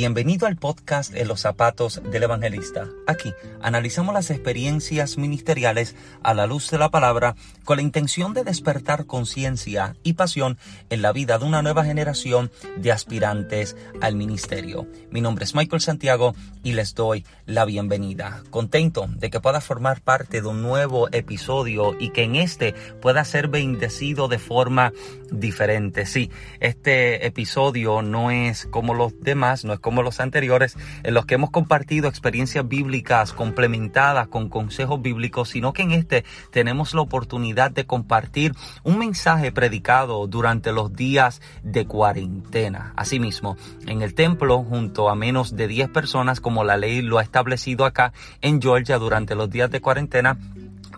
Bienvenido al podcast En los zapatos del evangelista. Aquí analizamos las experiencias ministeriales a la luz de la palabra con la intención de despertar conciencia y pasión en la vida de una nueva generación de aspirantes al ministerio. Mi nombre es Michael Santiago y les doy la bienvenida. Contento de que pueda formar parte de un nuevo episodio y que en este pueda ser bendecido de forma diferente. Sí, este episodio no es como los demás, no es como los anteriores, en los que hemos compartido experiencias bíblicas complementadas con consejos bíblicos, sino que en este tenemos la oportunidad de compartir un mensaje predicado durante los días de cuarentena. Asimismo, en el templo, junto a menos de 10 personas, como la ley lo ha establecido acá en Georgia durante los días de cuarentena,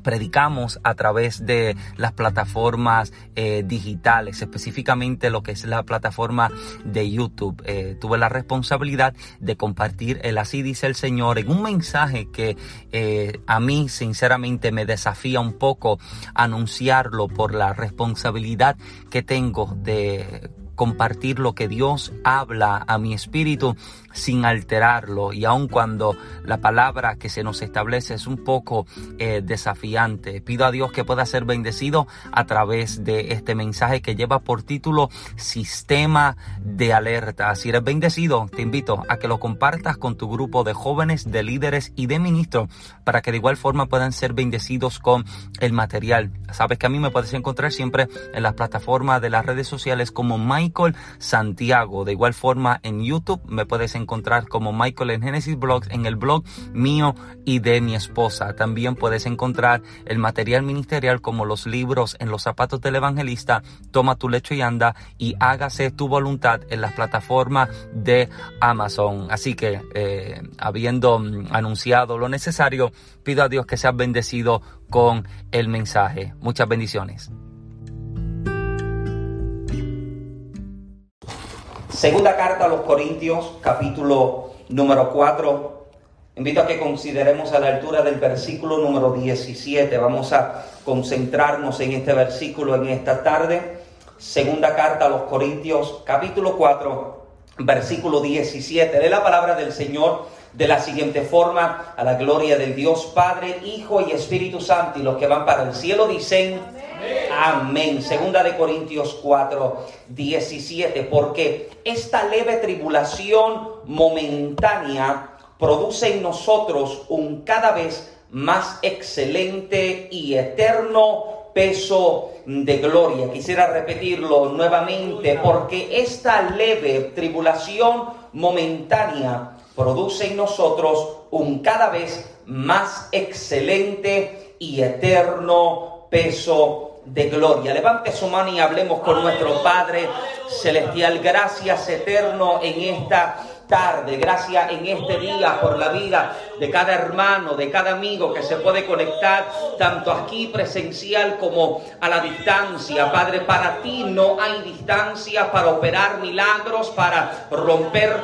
predicamos a través de las plataformas eh, digitales, específicamente lo que es la plataforma de YouTube. Eh, tuve la responsabilidad de compartir el así dice el Señor en un mensaje que eh, a mí sinceramente me desafía un poco anunciarlo por la responsabilidad que tengo de compartir lo que Dios habla a mi espíritu sin alterarlo y aun cuando la palabra que se nos establece es un poco eh, desafiante. Pido a Dios que pueda ser bendecido a través de este mensaje que lleva por título Sistema de Alerta. Si eres bendecido, te invito a que lo compartas con tu grupo de jóvenes, de líderes y de ministros para que de igual forma puedan ser bendecidos con el material. Sabes que a mí me puedes encontrar siempre en las plataformas de las redes sociales como Michael Santiago. De igual forma en YouTube me puedes encontrar como Michael en Genesis Blogs en el blog mío y de mi esposa. También puedes encontrar el material ministerial como los libros en los zapatos del evangelista, Toma tu lecho y anda y hágase tu voluntad en las plataformas de Amazon. Así que, eh, habiendo mm, anunciado lo necesario, pido a Dios que seas bendecido con el mensaje. Muchas bendiciones. Segunda carta a los Corintios, capítulo número 4. Invito a que consideremos a la altura del versículo número 17. Vamos a concentrarnos en este versículo en esta tarde. Segunda carta a los Corintios, capítulo 4, versículo 17. De la palabra del Señor de la siguiente forma, a la gloria del Dios Padre, Hijo y Espíritu Santo. Y los que van para el cielo dicen... Amén. Segunda de Corintios 4, 17. Porque esta leve tribulación momentánea produce en nosotros un cada vez más excelente y eterno peso de gloria. Quisiera repetirlo nuevamente, porque esta leve tribulación momentánea produce en nosotros un cada vez más excelente y eterno peso de gloria. Levante su mano y hablemos con nuestro Padre Celestial. Gracias eterno en esta tarde. Gracias en este día por la vida de cada hermano, de cada amigo que se puede conectar tanto aquí presencial como a la distancia. Padre, para ti no hay distancia para operar milagros, para romper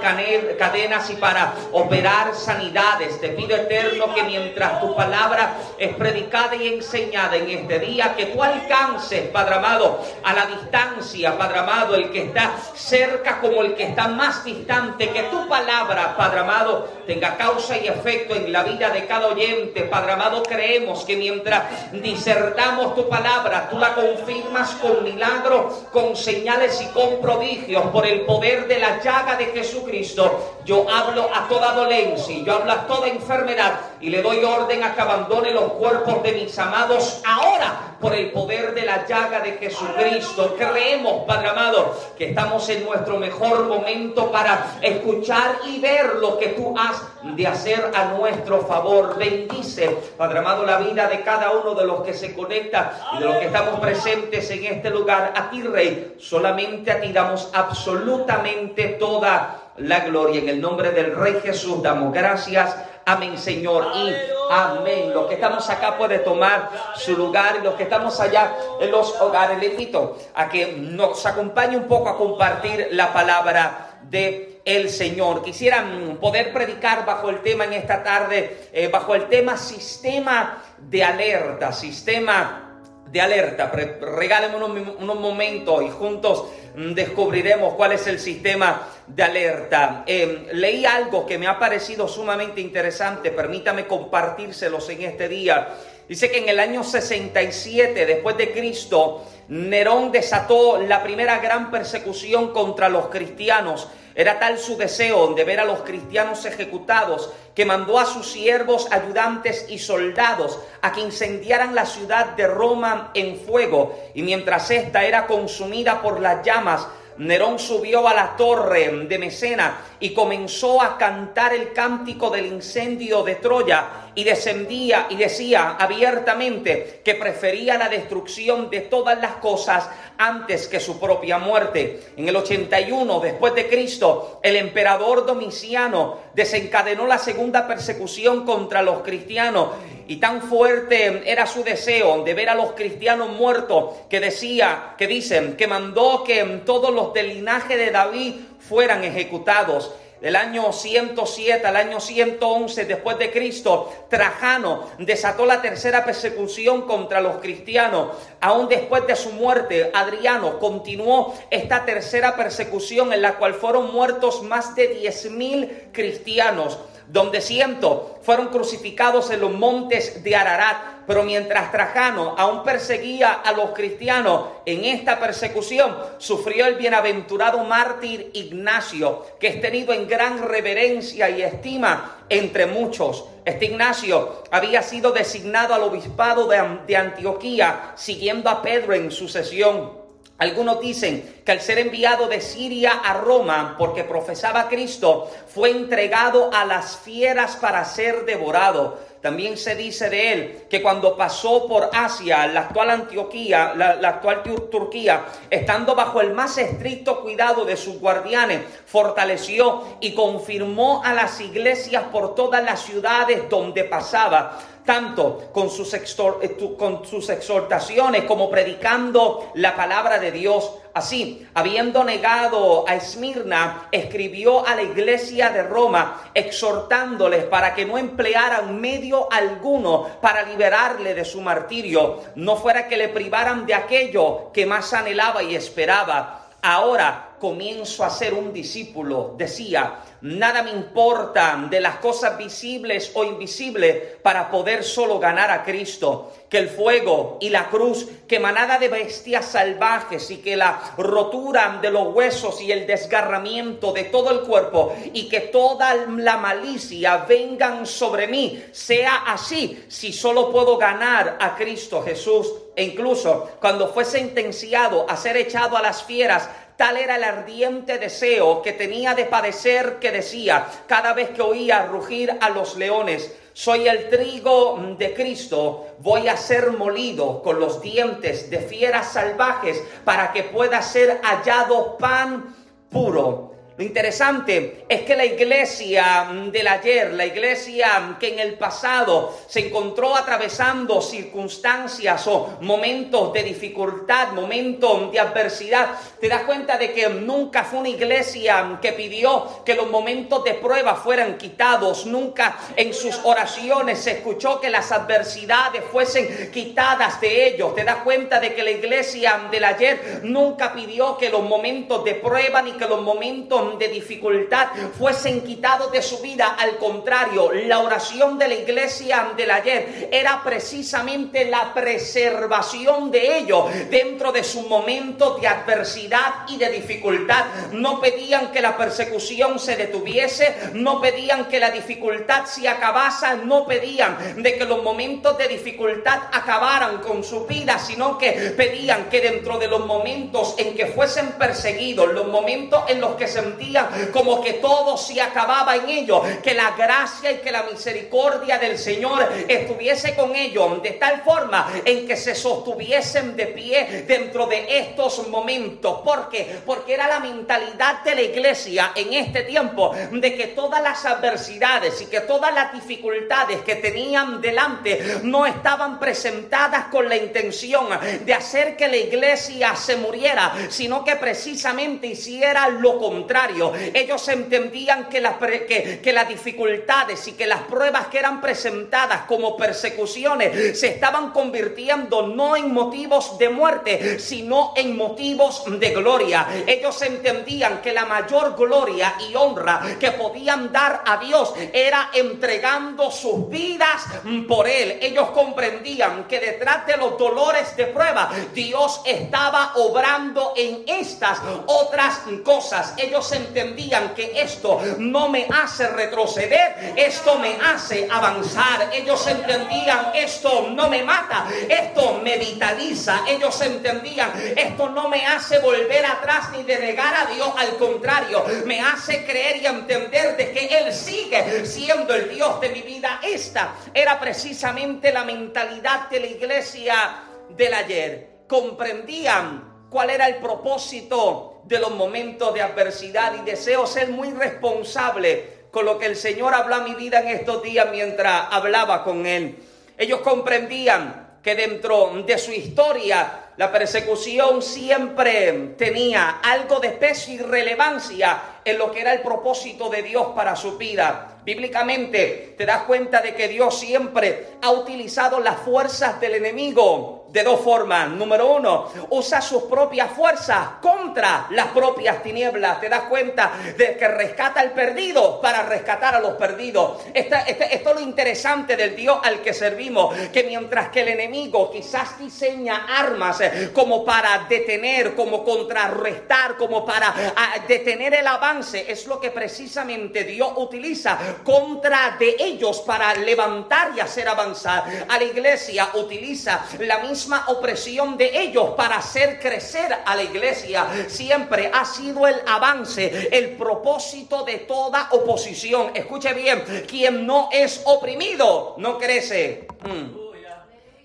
cadenas y para operar sanidades. Te pido eterno que mientras tu palabra es predicada y enseñada en este día, que tú alcances, Padre amado, a la distancia, Padre amado, el que está cerca como el que está más distante, que tu palabra, Padre amado, tenga causa y efecto en la vida de cada oyente. Padre amado, creemos que mientras disertamos tu palabra, tú la confirmas con milagros, con señales y con prodigios por el poder de la llaga de Jesucristo. Yo hablo a toda dolencia, yo hablo a toda enfermedad y le doy orden a que abandone los cuerpos de mis amados ahora por el poder de la llaga de Jesucristo. Creemos, Padre amado, que estamos en nuestro mejor momento para escuchar y ver lo que tú has de hacer a nuestro favor. Bendice, Padre amado, la vida de cada uno de los que se conecta y de los que estamos presentes en este lugar. A ti, Rey, solamente a ti damos absolutamente toda la gloria. En el nombre del Rey Jesús damos gracias. Amén, Señor. Y amén. Los que estamos acá puede tomar su lugar y los que estamos allá en los hogares. Le invito a que nos acompañe un poco a compartir la palabra de el Señor. Quisieran poder predicar bajo el tema en esta tarde, eh, bajo el tema sistema de alerta, sistema de alerta. Regálenme unos, unos momentos y juntos mm, descubriremos cuál es el sistema de alerta. Em, leí algo que me ha parecido sumamente interesante, permítame compartírselos en este día. Dice que en el año 67 después de Cristo, Nerón desató la primera gran persecución contra los cristianos. Era tal su deseo de ver a los cristianos ejecutados que mandó a sus siervos, ayudantes y soldados a que incendiaran la ciudad de Roma en fuego. Y mientras ésta era consumida por las llamas, Nerón subió a la torre de Mesena y comenzó a cantar el cántico del incendio de Troya y descendía y decía abiertamente que prefería la destrucción de todas las cosas antes que su propia muerte. En el 81 después de Cristo, el emperador Domiciano desencadenó la segunda persecución contra los cristianos y tan fuerte era su deseo de ver a los cristianos muertos que decía, que dicen, que mandó que todos los del linaje de David fueran ejecutados. Del año 107 al año 111 después de Cristo, Trajano desató la tercera persecución contra los cristianos. Aún después de su muerte, Adriano continuó esta tercera persecución en la cual fueron muertos más de 10.000 cristianos donde cientos fueron crucificados en los montes de Ararat. Pero mientras Trajano aún perseguía a los cristianos en esta persecución, sufrió el bienaventurado mártir Ignacio, que es tenido en gran reverencia y estima entre muchos. Este Ignacio había sido designado al obispado de, Antioquía, siguiendo a Pedro en sucesión. Algunos dicen que al ser enviado de Siria a Roma porque profesaba Cristo, fue entregado a las fieras para ser devorado. También se dice de él que cuando pasó por Asia, la actual Antioquía, la, actual Turquía, estando bajo el más estricto cuidado de sus guardianes, fortaleció y confirmó a las iglesias por todas las ciudades donde pasaba tanto con sus, exhortaciones como predicando la palabra de Dios. Así, habiendo negado a Esmirna, escribió a la iglesia de Roma, exhortándoles para que no emplearan medio alguno para liberarle de su martirio, no fuera que le privaran de aquello que más anhelaba y esperaba. Ahora comienzo a ser un discípulo, decía, Nada me importa de las cosas visibles o invisibles para poder solo ganar a Cristo. Que el fuego y la cruz, que manada de bestias salvajes y que la rotura de los huesos y el desgarramiento de todo el cuerpo y que toda la malicia vengan sobre mí, sea así si solo puedo ganar a Cristo Jesús. E incluso cuando fue sentenciado a ser echado a las fieras, Tal era el ardiente deseo que tenía de padecer que decía cada vez que oía rugir a los leones, soy el trigo de Cristo, voy a ser molido con los dientes de fieras salvajes para que pueda ser hallado pan puro. Lo interesante es que la iglesia del ayer, la iglesia que en el pasado se encontró atravesando circunstancias o momentos de dificultad, momentos de adversidad, te das cuenta de que nunca fue una iglesia que pidió que los momentos de prueba fueran quitados, nunca en sus oraciones se escuchó que las adversidades fuesen quitadas de ellos. Te das cuenta de que la iglesia del ayer nunca pidió que los momentos de prueba ni que los momentos de dificultad fuesen quitados de su vida. Al contrario, la oración de la iglesia del ayer era precisamente la preservación de ellos dentro de su momento de adversidad y de dificultad. No pedían que la persecución se detuviese, no pedían que la dificultad se acabase, no pedían de que los momentos de dificultad acabaran con su vida, sino que pedían que dentro de los momentos en que fuesen perseguidos, los momentos en los que sentían como que todo se acababa en ellos, que la gracia y que la misericordia del Señor estuviese con ellos de tal forma en que se sostuviesen de pie dentro de estos momentos. ¿Por qué? Porque era la mentalidad de la iglesia en este tiempo de que todas las adversidades y que todas las dificultades que tenían delante no estaban presentadas con la intención de hacer que la iglesia se muriera, sino que precisamente hiciera lo contrario ellos entendían que las, que las dificultades y que las pruebas que eran presentadas como persecuciones se estaban convirtiendo no en motivos de muerte, sino en motivos de gloria. Ellos entendían que la mayor gloria y honra que podían dar a Dios era entregando sus vidas por Él. Ellos comprendían que detrás de los dolores de prueba, Dios estaba obrando en estas otras cosas. Ellos entendían que esto no me hace retroceder, esto me hace avanzar. Ellos entendían esto no me mata, esto me vitaliza. Ellos entendían esto no me hace volver atrás ni de negar a Dios, al contrario, me hace creer y entender de que Él sigue siendo el Dios de mi vida. Esta era precisamente la mentalidad de la iglesia del ayer. Comprendían cuál era el propósito de los momentos de adversidad y deseo ser muy responsable con lo que el Señor habló a mi vida en estos días mientras hablaba con Él. Ellos comprendían que dentro de su historia la persecución siempre tenía algo de peso y relevancia en lo que era el propósito de Dios para su vida. Bíblicamente te das cuenta de que Dios siempre ha utilizado las fuerzas del enemigo de dos formas. Número uno, usa sus propias fuerzas contra las propias tinieblas. Te das cuenta de que rescata al perdido para rescatar a los perdidos. esto es lo interesante del Dios al que servimos, que mientras que el enemigo quizás diseña armas como para detener, como contrarrestar, como para ah, detener el avance, es lo que precisamente Dios utiliza contra de ellos para levantar y hacer avanzar. A la iglesia utiliza la misma opresión de ellos para hacer crecer a la iglesia. Siempre ha sido el avance, el propósito de toda oposición. Escuche bien, quien no es oprimido no crece. Mm.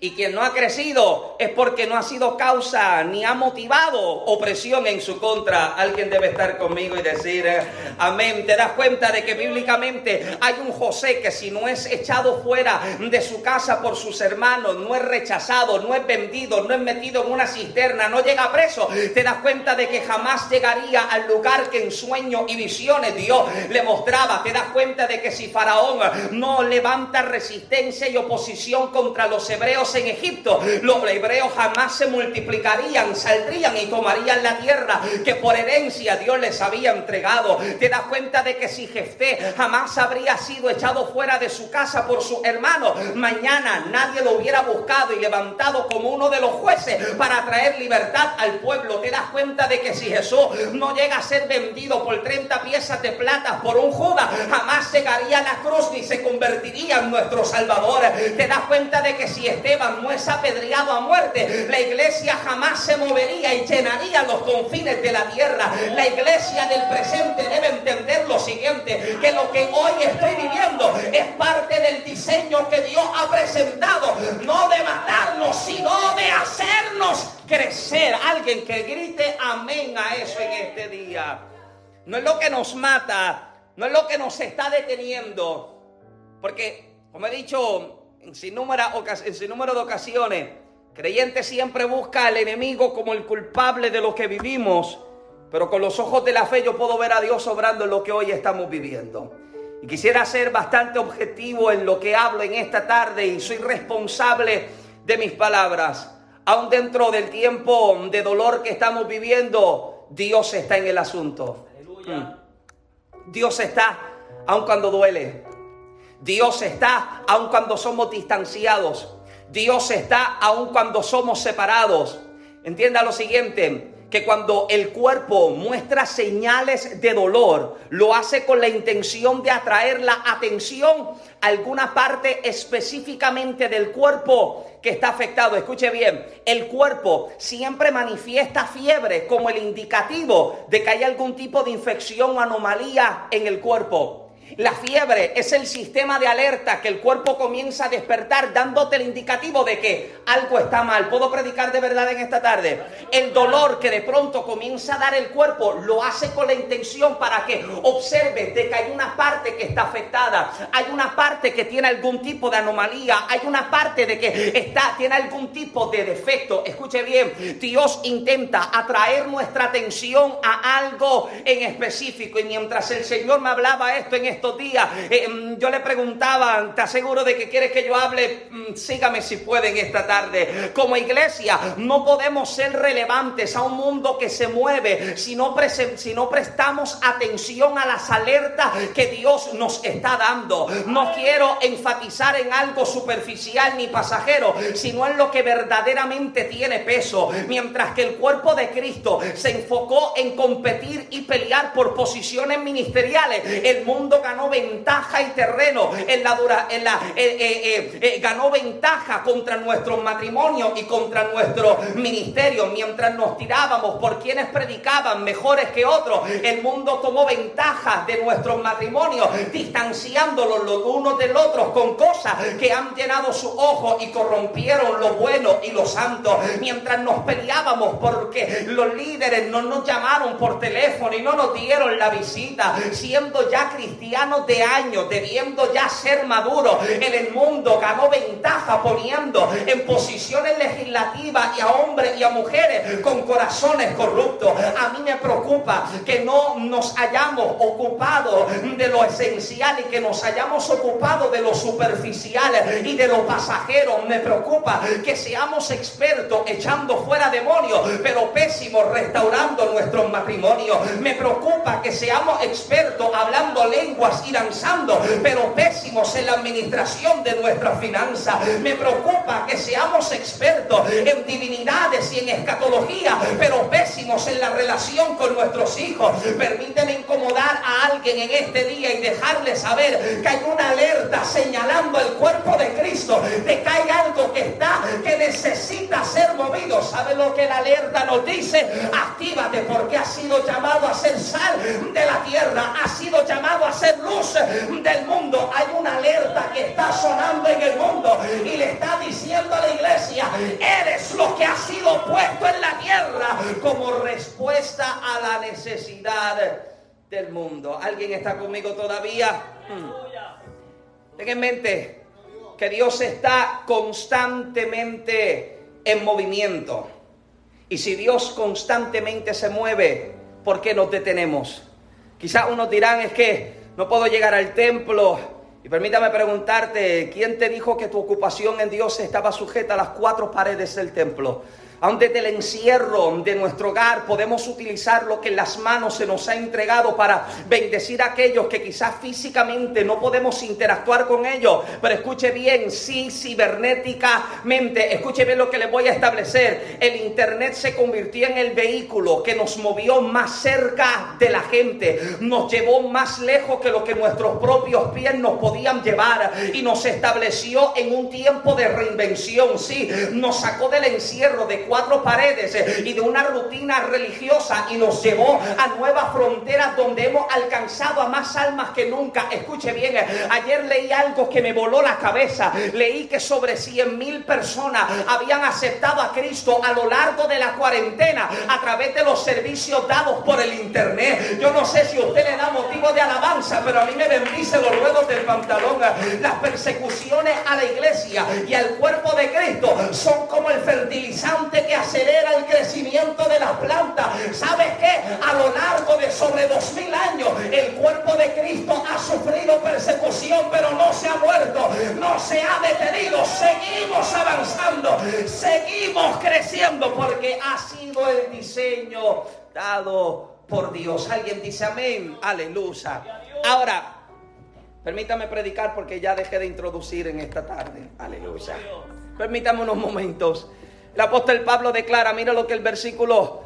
Y quien no ha crecido es porque no ha sido causa ni ha motivado opresión en su contra. Alguien debe estar conmigo y decir, eh, amén. Te das cuenta de que bíblicamente hay un José que si no es echado fuera de su casa por sus hermanos, no es rechazado, no es vendido, no es metido en una cisterna, no llega preso. Te das cuenta de que jamás llegaría al lugar que en sueños y visiones Dios le mostraba. Te das cuenta de que si Faraón no levanta resistencia y oposición contra los hebreos, en Egipto, los hebreos jamás se multiplicarían, saldrían y tomarían la tierra que por herencia Dios les había entregado. Te das cuenta de que si Jefté jamás habría sido echado fuera de su casa por su hermano, mañana nadie lo hubiera buscado y levantado como uno de los jueces para traer libertad al pueblo. Te das cuenta de que si Jesús no llega a ser vendido por 30 piezas de plata por un Judas, jamás llegaría a la cruz ni se convertiría en nuestro Salvador. Te das cuenta de que si Esteban no es apedreado a muerte, la iglesia jamás se movería y llenaría los confines de la tierra. La iglesia del presente debe entender lo siguiente, que lo que hoy estoy viviendo es parte del diseño que Dios ha presentado, no de matarnos, sino de hacernos crecer. Alguien que grite amén a eso en este día. No es lo que nos mata, no es lo que nos está deteniendo, porque, como he dicho, en sin, número, en número de ocasiones, creyente siempre busca al enemigo como el culpable de lo que vivimos, pero con los ojos de la fe yo puedo ver a Dios obrando en lo que hoy estamos viviendo. Y quisiera ser bastante objetivo en lo que hablo en esta tarde y soy responsable de mis palabras. Aún dentro del tiempo de dolor que estamos viviendo, Dios está en el asunto. Mm. Dios está, aun cuando duele. Dios está aun cuando somos distanciados. Dios está aun cuando somos separados. Entienda lo siguiente, que cuando el cuerpo muestra señales de dolor, lo hace con la intención de atraer la atención a alguna parte específicamente del cuerpo que está afectado. Escuche bien, el cuerpo siempre manifiesta fiebre como el indicativo de que hay algún tipo de infección o anomalía en el cuerpo. La fiebre es el sistema de alerta que el cuerpo comienza a despertar dándote el indicativo de que algo está mal. ¿Puedo predicar de verdad en esta tarde? El dolor que de pronto comienza a dar el cuerpo lo hace con la intención para que observes de que hay una parte que está afectada, hay una parte que tiene algún tipo de anomalía, hay una parte de que está tiene algún tipo de defecto. Escuche bien, Dios intenta atraer nuestra atención a algo en específico y mientras el Señor me hablaba esto en estos días, eh, mm, yo le preguntaba, ¿te aseguro de que quieres que yo hable? Mm, sígame si pueden esta tarde. Como iglesia no podemos ser relevantes a un mundo que se mueve si no, si no prestamos atención a las alertas que Dios nos está dando. No quiero enfatizar en algo superficial ni pasajero, sino en lo que verdaderamente tiene peso. Mientras que el cuerpo de Cristo se enfocó en competir y pelear por posiciones ministeriales, el mundo ganó ventaja y terreno en la dura, en la, eh, eh, eh, ganó ventaja contra nuestro matrimonio y contra nuestro ministerio. Mientras nos tirábamos por quienes predicaban mejores que otros, el mundo tomó ventaja de nuestros matrimonios, distanciándolos los unos del otro con cosas que han llenado su ojo y corrompieron lo bueno y lo santo. Mientras nos peleábamos porque los líderes no nos llamaron por teléfono y no nos dieron la visita, siendo ya cristianos de años, debiendo ya ser maduros, en el mundo ganó ventaja poniendo en posiciones legislativas y a hombres y a mujeres con corazones corruptos. A mí me preocupa que no nos hayamos ocupado de lo esencial y que nos hayamos ocupado de lo superficial y de lo pasajero. Me preocupa que seamos expertos echando fuera demonios, pero pésimos restaurando nuestros matrimonios. Me preocupa que seamos expertos hablando lenguas y danzando, pero pésimos en la administración de nuestras finanzas. Me preocupa que seamos expertos en divinidades y en escatología, pero pésimos en la relación con nuestros hijos. Permíteme incomodar a alguien en este día y dejarle saber que hay una alerta señalando el cuerpo de Cristo, de que hay algo que está, que necesita ser movido. ¿Sabe lo que la alerta nos dice? Actívate porque has sido llamado a ser sal de la tierra, has sido llamado a ser luz del mundo. Hay una alerta que está sonando en el mundo y le está diciendo a la iglesia, eres lo que ha sido puesto en la tierra como respuesta a la necesidad del mundo. ¿Alguien está conmigo todavía? Hmm. Ten en mente que Dios está constantemente en movimiento. Y si Dios constantemente se mueve, ¿por qué nos detenemos? Quizás unos dirán es que no puedo llegar al templo. Y permítame preguntarte, ¿quién te dijo que tu ocupación en Dios estaba sujeta a las cuatro paredes del templo? Aun desde el encierro de nuestro hogar podemos utilizar lo que en las manos se nos ha entregado para bendecir a aquellos que quizás físicamente no podemos interactuar con ellos. Pero escuche bien, sí, cibernéticamente, escuche bien lo que les voy a establecer. El Internet se convirtió en el vehículo que nos movió más cerca de la gente, nos llevó más lejos que lo que nuestros propios pies nos podían llevar y nos estableció en un tiempo de reinvención. Sí, nos sacó del encierro de cuatro paredes eh, y de una rutina religiosa y nos llevó a nuevas fronteras donde hemos alcanzado a más almas que nunca. Escuche bien, eh, ayer leí algo que me voló la cabeza. Leí que sobre 100 mil personas habían aceptado a Cristo a lo largo de la cuarentena a través de los servicios dados por el Internet. Yo no sé si usted le da motivo de alabanza, pero a mí me bendice los ruedos del pantalón. Las persecuciones a la iglesia y al cuerpo de Cristo son como el fertilizante que acelera el crecimiento de las plantas. ¿Sabes qué? A lo largo de sobre dos mil años, el cuerpo de Cristo ha sufrido persecución, pero no se ha muerto, no se ha detenido. Seguimos avanzando, seguimos creciendo, porque ha sido el diseño dado por Dios. Alguien dice amén, aleluya. Ahora, permítame predicar porque ya dejé de introducir en esta tarde. Aleluya. Permítame unos momentos. El apóstol Pablo declara, mira lo que el versículo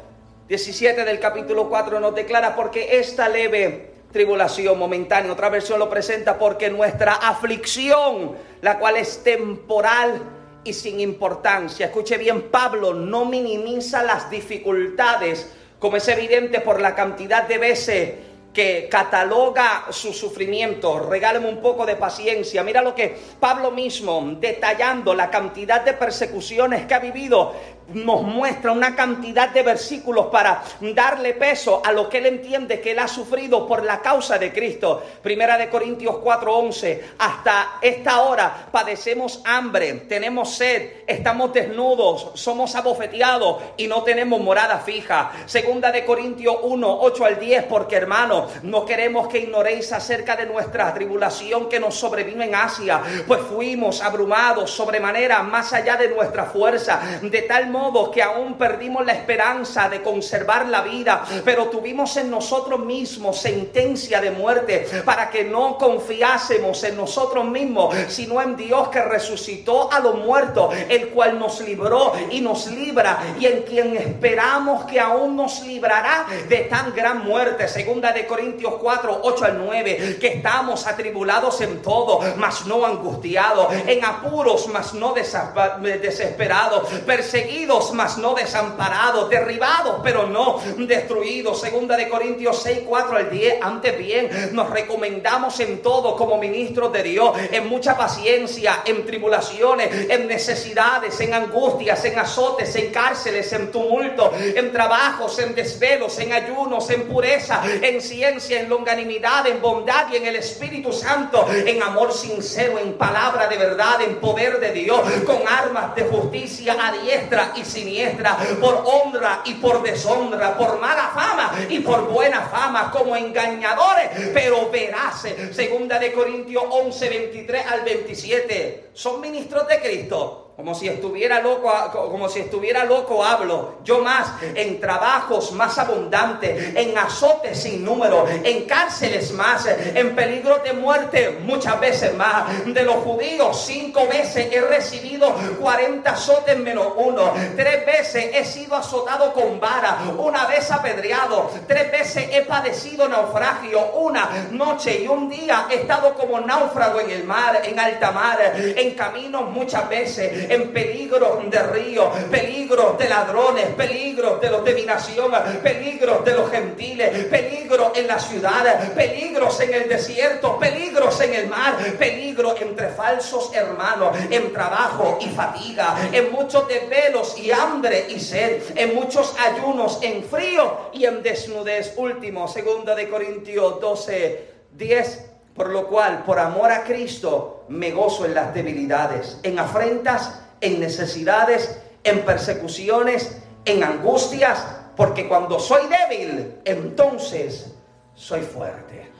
17 del capítulo 4 nos declara, porque esta leve tribulación momentánea, otra versión lo presenta, porque nuestra aflicción, la cual es temporal y sin importancia. Escuche bien, Pablo no minimiza las dificultades, como es evidente por la cantidad de veces que cataloga su sufrimiento. Regáleme un poco de paciencia. Mira lo que Pablo mismo, detallando la cantidad de persecuciones que ha vivido, nos muestra una cantidad de versículos para darle peso a lo que él entiende que él ha sufrido por la causa de Cristo. Primera de Corintios 4:11, hasta esta hora padecemos hambre, tenemos sed, estamos desnudos, somos abofeteados y no tenemos morada fija. Segunda de Corintios 1, 8 al 10, porque hermano, no queremos que ignoréis acerca de nuestra tribulación que nos sobrevino en Asia, pues fuimos abrumados sobremanera más allá de nuestra fuerza, de tal modo que aún perdimos la esperanza de conservar la vida, pero tuvimos en nosotros mismos sentencia de muerte para que no confiásemos en nosotros mismos, sino en Dios que resucitó a los muertos, el cual nos libró y nos libra y en quien esperamos que aún nos librará de tan gran muerte. Segunda de Corintios 4, 8 al 9, que estamos atribulados en todo, mas no angustiados, en apuros, mas no desesperados, perseguidos, mas no desamparados, derribados, pero no destruidos. Segunda de Corintios 6, 4 al 10, antes bien, nos recomendamos en todo como ministros de Dios, en mucha paciencia, en tribulaciones, en necesidades, en angustias, en azotes, en cárceles, en tumulto, en trabajos, en desvelos, en ayunos, en pureza, en ciencia, en longanimidad, en bondad y en el Espíritu Santo, en amor sincero, en palabra de verdad, en poder de Dios, con armas de justicia a diestra y siniestra, por honra y por deshonra, por mala fama y por buena fama, como engañadores, pero veraces. Segunda de Corintios 11, 23 al 27. Son ministros de Cristo como si estuviera loco, como si estuviera loco hablo. Yo más, en trabajos más abundantes, en azotes sin número, en cárceles más, en peligro de muerte muchas veces más. De los judíos, cinco veces he recibido 40 azotes menos uno. Tres veces he sido azotado con vara, una vez apedreado. Tres veces he padecido naufragio, una noche y un día he estado como náufrago en el mar, en alta mar, en caminos muchas veces en peligro de río, peligro de ladrones, peligro de los de mi nación, peligros de los gentiles, peligro en la ciudad, peligros en el desierto, peligros en el mar, peligro entre falsos hermanos, en trabajo y fatiga, en muchos desvelos y hambre y sed, en muchos ayunos, en frío y en desnudez. Último, segunda de Corintios 12, 10. Por lo cual, por amor a Cristo, me gozo en las debilidades, en afrentas, en necesidades, en persecuciones, en angustias, porque cuando soy débil, entonces soy fuerte.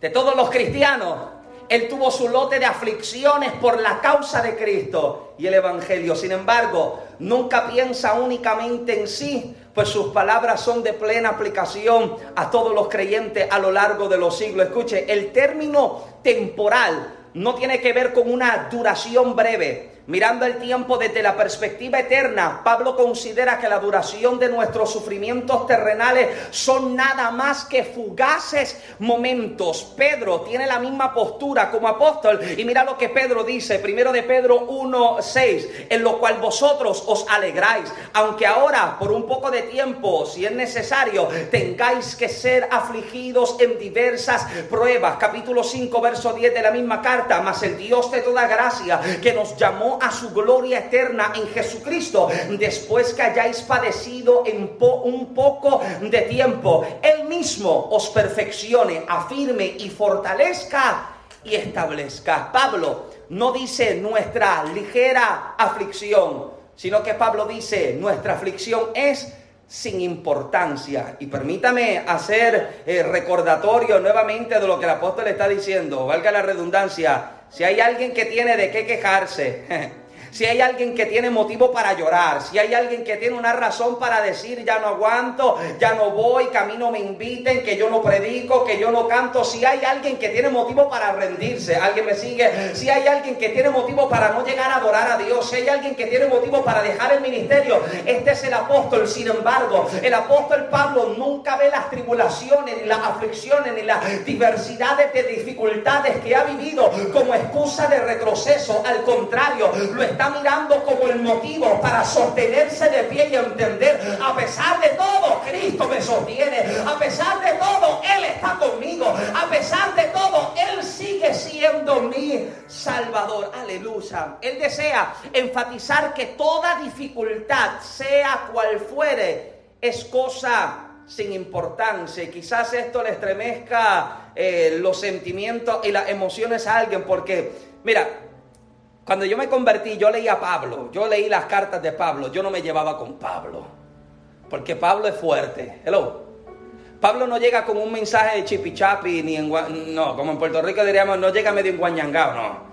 De todos los cristianos, él tuvo su lote de aflicciones por la causa de Cristo y el Evangelio. Sin embargo, nunca piensa únicamente en sí, pues sus palabras son de plena aplicación a todos los creyentes a lo largo de los siglos. Escuche, el término temporal no tiene que ver con una duración breve. Mirando el tiempo desde la perspectiva eterna, Pablo considera que la duración de nuestros sufrimientos terrenales son nada más que fugaces momentos. Pedro tiene la misma postura como apóstol y mira lo que Pedro dice, primero de Pedro 1:6, en lo cual vosotros os alegráis, aunque ahora por un poco de tiempo, si es necesario, tengáis que ser afligidos en diversas pruebas. Capítulo 5, verso 10 de la misma carta, mas el Dios de toda gracia que nos llamó a su gloria eterna en Jesucristo, después que hayáis padecido en un poco de tiempo, Él mismo os perfeccione, afirme y fortalezca y establezca. Pablo no dice nuestra ligera aflicción, sino que Pablo dice nuestra aflicción es sin importancia. Y permítame hacer eh, recordatorio nuevamente de lo que el apóstol está diciendo, valga la redundancia, si hay alguien que tiene de qué quejarse, si hay alguien que tiene motivo para llorar, si hay alguien que tiene una razón para decir ya no aguanto, ya no voy, que a mí no me inviten, que yo no predico, que yo no canto, si hay alguien que tiene motivo para rendirse, alguien me sigue, si hay alguien que tiene motivo para no llegar a adorar a Dios, si hay alguien que tiene motivo para dejar el ministerio, este es el apóstol, sin embargo, el apóstol Pablo nunca ve las tribulaciones, ni las aflicciones, ni las diversidades de dificultades que ha vivido como excusa de retroceso, al contrario, lo está mirando como el motivo para sostenerse de pie y entender, a pesar de todo, Cristo me sostiene, a pesar de todo, Él está conmigo, a pesar de todo, Él sigue siendo mi Salvador. Aleluya. Él desea enfatizar que toda dificultad, sea cual fuere, es cosa sin importancia. Y quizás esto le estremezca eh, los sentimientos y las emociones a alguien, porque, mira, cuando yo me convertí, yo leí a Pablo, yo leí las cartas de Pablo, yo no me llevaba con Pablo, porque Pablo es fuerte. Hello. Pablo no llega con un mensaje de chipichapi, ni en, no, como en Puerto Rico diríamos, no llega medio enguañangado, no.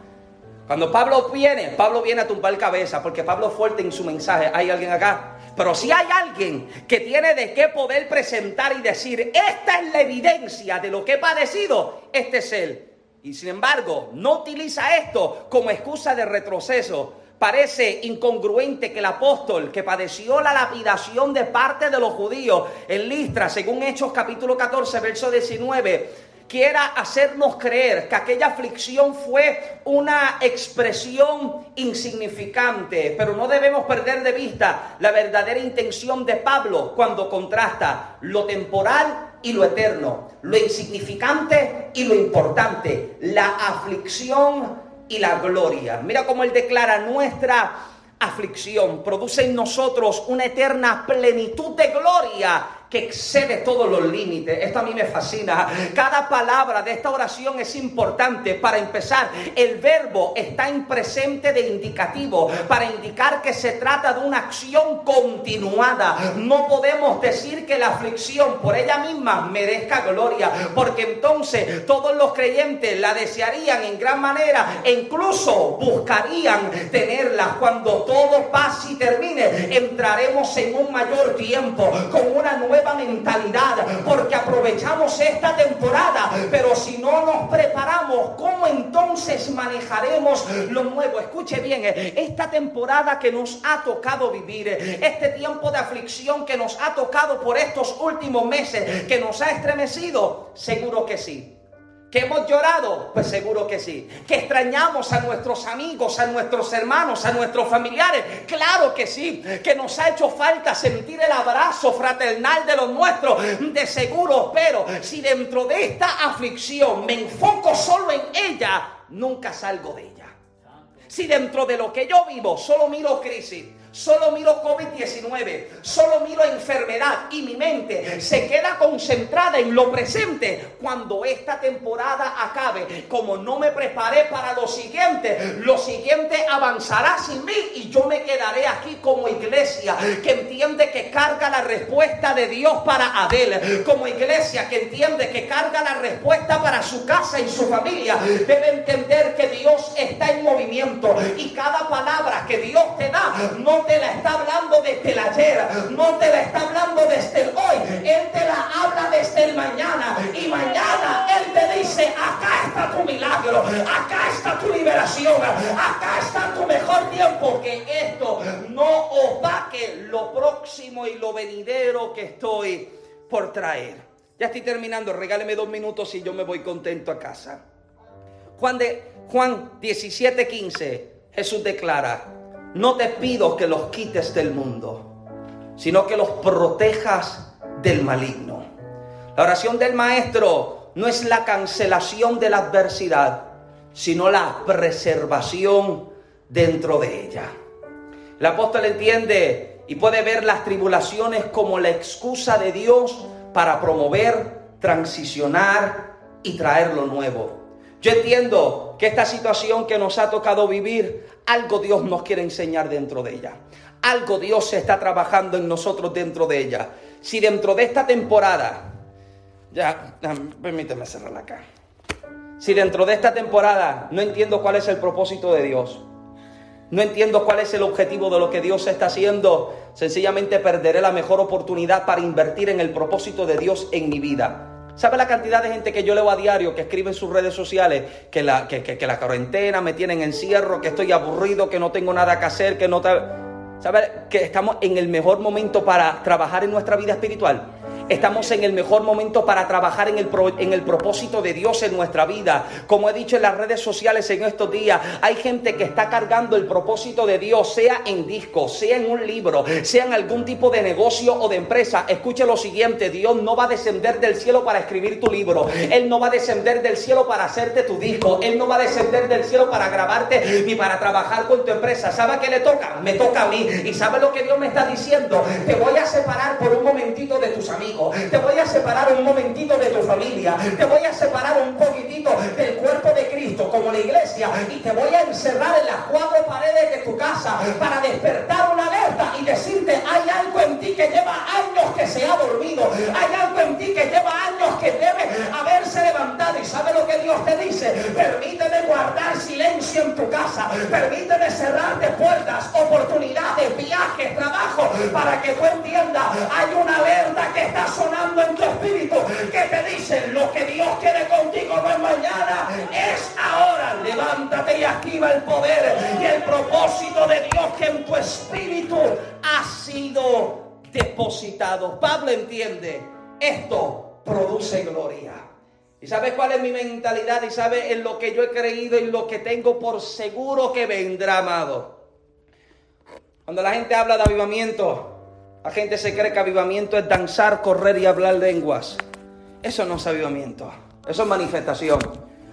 Cuando Pablo viene, Pablo viene a tumbar cabeza, porque Pablo es fuerte en su mensaje. ¿Hay alguien acá? Pero si hay alguien que tiene de qué poder presentar y decir, esta es la evidencia de lo que he padecido, este es él. Y sin embargo, no utiliza esto como excusa de retroceso. Parece incongruente que el apóstol que padeció la lapidación de parte de los judíos en Listra, según Hechos capítulo 14, verso 19, quiera hacernos creer que aquella aflicción fue una expresión insignificante, pero no debemos perder de vista la verdadera intención de Pablo cuando contrasta lo temporal y lo eterno, lo insignificante y lo importante, la aflicción y la gloria. Mira cómo él declara nuestra aflicción produce en nosotros una eterna plenitud de gloria que excede todos los límites. Esto a mí me fascina. Cada palabra de esta oración es importante. Para empezar, el verbo está en presente de indicativo para indicar que se trata de una acción continuada. No podemos decir que la aflicción por ella misma merezca gloria, porque entonces todos los creyentes la desearían en gran manera e incluso buscarían tenerla cuando todo pase y termine. Entraremos en un mayor tiempo con una nueva mentalidad, porque aprovechamos esta temporada, pero si no nos preparamos, ¿cómo entonces manejaremos lo nuevo? Escuche bien, eh, esta temporada que nos ha tocado vivir, eh, este tiempo de aflicción que nos ha tocado por estos últimos meses, que nos ha estremecido, seguro que sí. ¿Que hemos llorado? Pues seguro que sí. ¿Que extrañamos a nuestros amigos, a nuestros hermanos, a nuestros familiares? Claro que sí. ¿Que nos ha hecho falta sentir el abrazo fraternal de los nuestros? De seguro, pero si dentro de esta aflicción me enfoco solo en ella, nunca salgo de ella. Si dentro de lo que yo vivo solo miro crisis, solo miro COVID-19, solo miro enfermedad y mi mente se queda concentrada en lo presente cuando esta temporada acabe. Como no me preparé para lo siguiente, lo siguiente avanzará sin mí y yo me quedaré aquí como iglesia que entiende que carga la respuesta de Dios para Adel, como iglesia que entiende que carga la respuesta para su casa y su familia. Debe entender que Dios está en movimiento y cada palabra que Dios te da no te la está hablando desde el ayer, no te la está hablando desde el hoy, Él te la habla desde el mañana y mañana Él te dice, acá está tu milagro, acá está tu liberación, acá está tu mejor tiempo, que esto no opaque lo próximo y lo venidero que estoy por traer. Ya estoy terminando, regáleme dos minutos y yo me voy contento a casa. Juan, de, Juan 17, 15, Jesús declara, no te pido que los quites del mundo, sino que los protejas del maligno. La oración del maestro no es la cancelación de la adversidad, sino la preservación dentro de ella. El apóstol entiende y puede ver las tribulaciones como la excusa de Dios para promover, transicionar y traer lo nuevo. Yo entiendo que esta situación que nos ha tocado vivir, algo Dios nos quiere enseñar dentro de ella. Algo Dios está trabajando en nosotros dentro de ella. Si dentro de esta temporada, ya, permíteme cerrarla acá. Si dentro de esta temporada no entiendo cuál es el propósito de Dios, no entiendo cuál es el objetivo de lo que Dios está haciendo, sencillamente perderé la mejor oportunidad para invertir en el propósito de Dios en mi vida. ¿Sabe la cantidad de gente que yo leo a diario que escribe en sus redes sociales que la, que, la cuarentena me tiene en encierro, que estoy aburrido, que no tengo nada que hacer, que no... ¿Sabe que estamos en el mejor momento para trabajar en nuestra vida espiritual? Estamos en el mejor momento para trabajar en el, en el propósito de Dios en nuestra vida. Como he dicho en las redes sociales en estos días, hay gente que está cargando el propósito de Dios, sea en disco, sea en un libro, sea en algún tipo de negocio o de empresa. Escuche lo siguiente, Dios no va a descender del cielo para escribir tu libro. Él no va a descender del cielo para hacerte tu disco. Él no va a descender del cielo para grabarte ni para trabajar con tu empresa. ¿Sabe qué le toca? Me toca a mí. ¿Y sabe lo que Dios me está diciendo? Te voy a separar por un momentito de tus amigos. Te voy a separar un momentito de tu familia. Te voy a separar un poquitito del cuerpo de Cristo como la iglesia. Y te voy a encerrar en las cuatro paredes de tu casa para despertar una alerta y decirte, hay algo en ti que lleva años que se ha dormido. Hay algo en ti que lleva años ¿Y sabe lo que Dios te dice? Permíteme guardar silencio en tu casa. Permíteme cerrarte puertas, oportunidades, viajes, trabajo, para que tú entiendas. Hay una alerta que está sonando en tu espíritu que te dice lo que Dios quiere contigo no es mañana, es ahora. Levántate y activa el poder y el propósito de Dios que en tu espíritu ha sido depositado. Pablo entiende, esto produce gloria. ¿Y sabes cuál es mi mentalidad? ¿Y sabe en lo que yo he creído y lo que tengo por seguro que vendrá, amado? Cuando la gente habla de avivamiento, la gente se cree que avivamiento es danzar, correr y hablar lenguas. Eso no es avivamiento, eso es manifestación.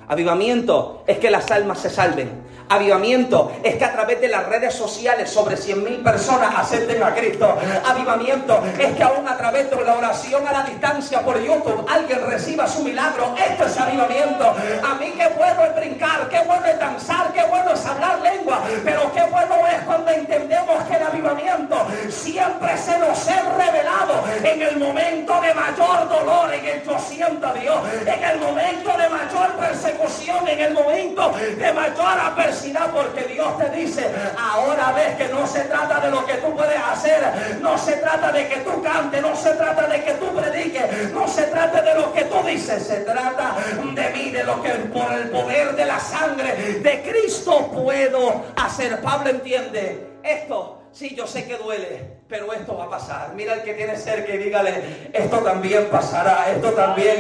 Avivamiento es que las almas se salven. Avivamiento es que a través de las redes sociales sobre 100 mil personas acepten a Cristo. Avivamiento es que aún a través de la oración a la distancia por YouTube alguien reciba su milagro. Esto es avivamiento. A mí qué bueno es brincar, qué bueno es danzar, qué bueno es hablar lengua. Pero qué bueno es cuando entendemos que el avivamiento siempre se nos ha revelado en el momento de mayor dolor, en el yo siento a Dios, en el momento de mayor persecución, en el momento de mayor apertura porque Dios te dice, ahora ves que no se trata de lo que tú puedes hacer, no se trata de que tú cantes, no se trata de que tú prediques, no se trata de lo que tú dices, se trata de mí, de lo que por el poder de la sangre de Cristo puedo hacer. Pablo entiende esto Sí, yo sé que duele, pero esto va a pasar. Mira el que tiene cerca y dígale, esto también pasará, esto también.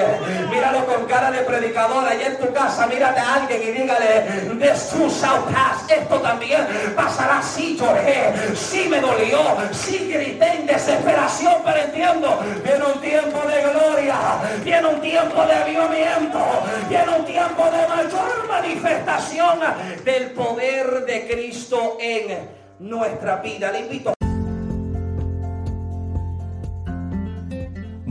Míralo con cara de predicador allá en tu casa, mírate a alguien y dígale, this too shall pass. Esto también pasará. Sí lloré, sí me dolió, sí grité en desesperación, pero entiendo, viene un tiempo de gloria, viene un tiempo de avivamiento, viene un tiempo de mayor manifestación del poder de Cristo en nuestra vida. Le invito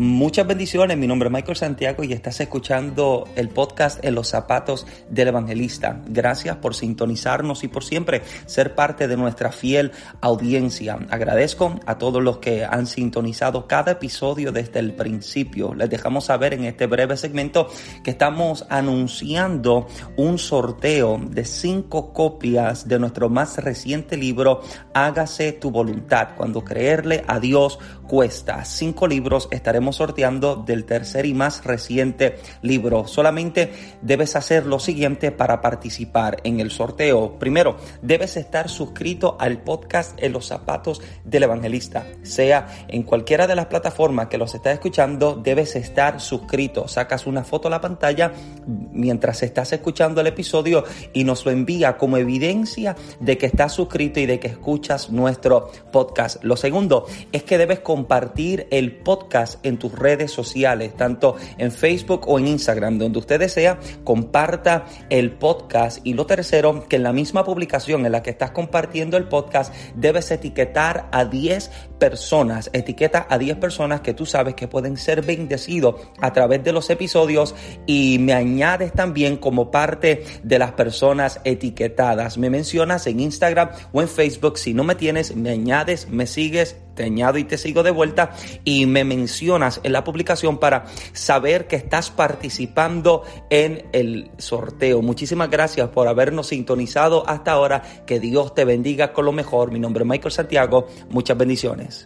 Muchas bendiciones, mi nombre es Michael Santiago y estás escuchando el podcast En los zapatos del evangelista. Gracias por sintonizarnos y por siempre ser parte de nuestra fiel audiencia. Agradezco a todos los que han sintonizado cada episodio desde el principio. Les dejamos saber en este breve segmento que estamos anunciando un sorteo de cinco copias de nuestro más reciente libro Hágase tu voluntad. Cuando creerle a Dios cuesta. Cinco libros estaremos sorteando del tercer y más reciente libro. Solamente debes hacer lo siguiente para participar en el sorteo. Primero, debes estar suscrito al podcast En los zapatos del evangelista. Sea en cualquiera de las plataformas que los estás escuchando, debes estar suscrito. Sacas una foto a la pantalla mientras estás escuchando el episodio y nos lo envía como evidencia de que estás suscrito y de que escuchas nuestro podcast. Lo segundo es que debes compartir el podcast en tus redes sociales, tanto en Facebook o en Instagram, donde usted desea, comparta el podcast. Y lo tercero, que en la misma publicación en la que estás compartiendo el podcast, debes etiquetar a 10 personas, etiqueta a 10 personas que tú sabes que pueden ser bendecidos a través de los episodios y me añades también como parte de las personas etiquetadas. Me mencionas en Instagram o en Facebook. Si no me tienes, me añades, me sigues te añado y te sigo de vuelta y me mencionas en la publicación para saber que estás participando en el sorteo. Muchísimas gracias por habernos sintonizado hasta ahora. Que Dios te bendiga con lo mejor. Mi nombre es Michael Santiago. Muchas bendiciones. guys.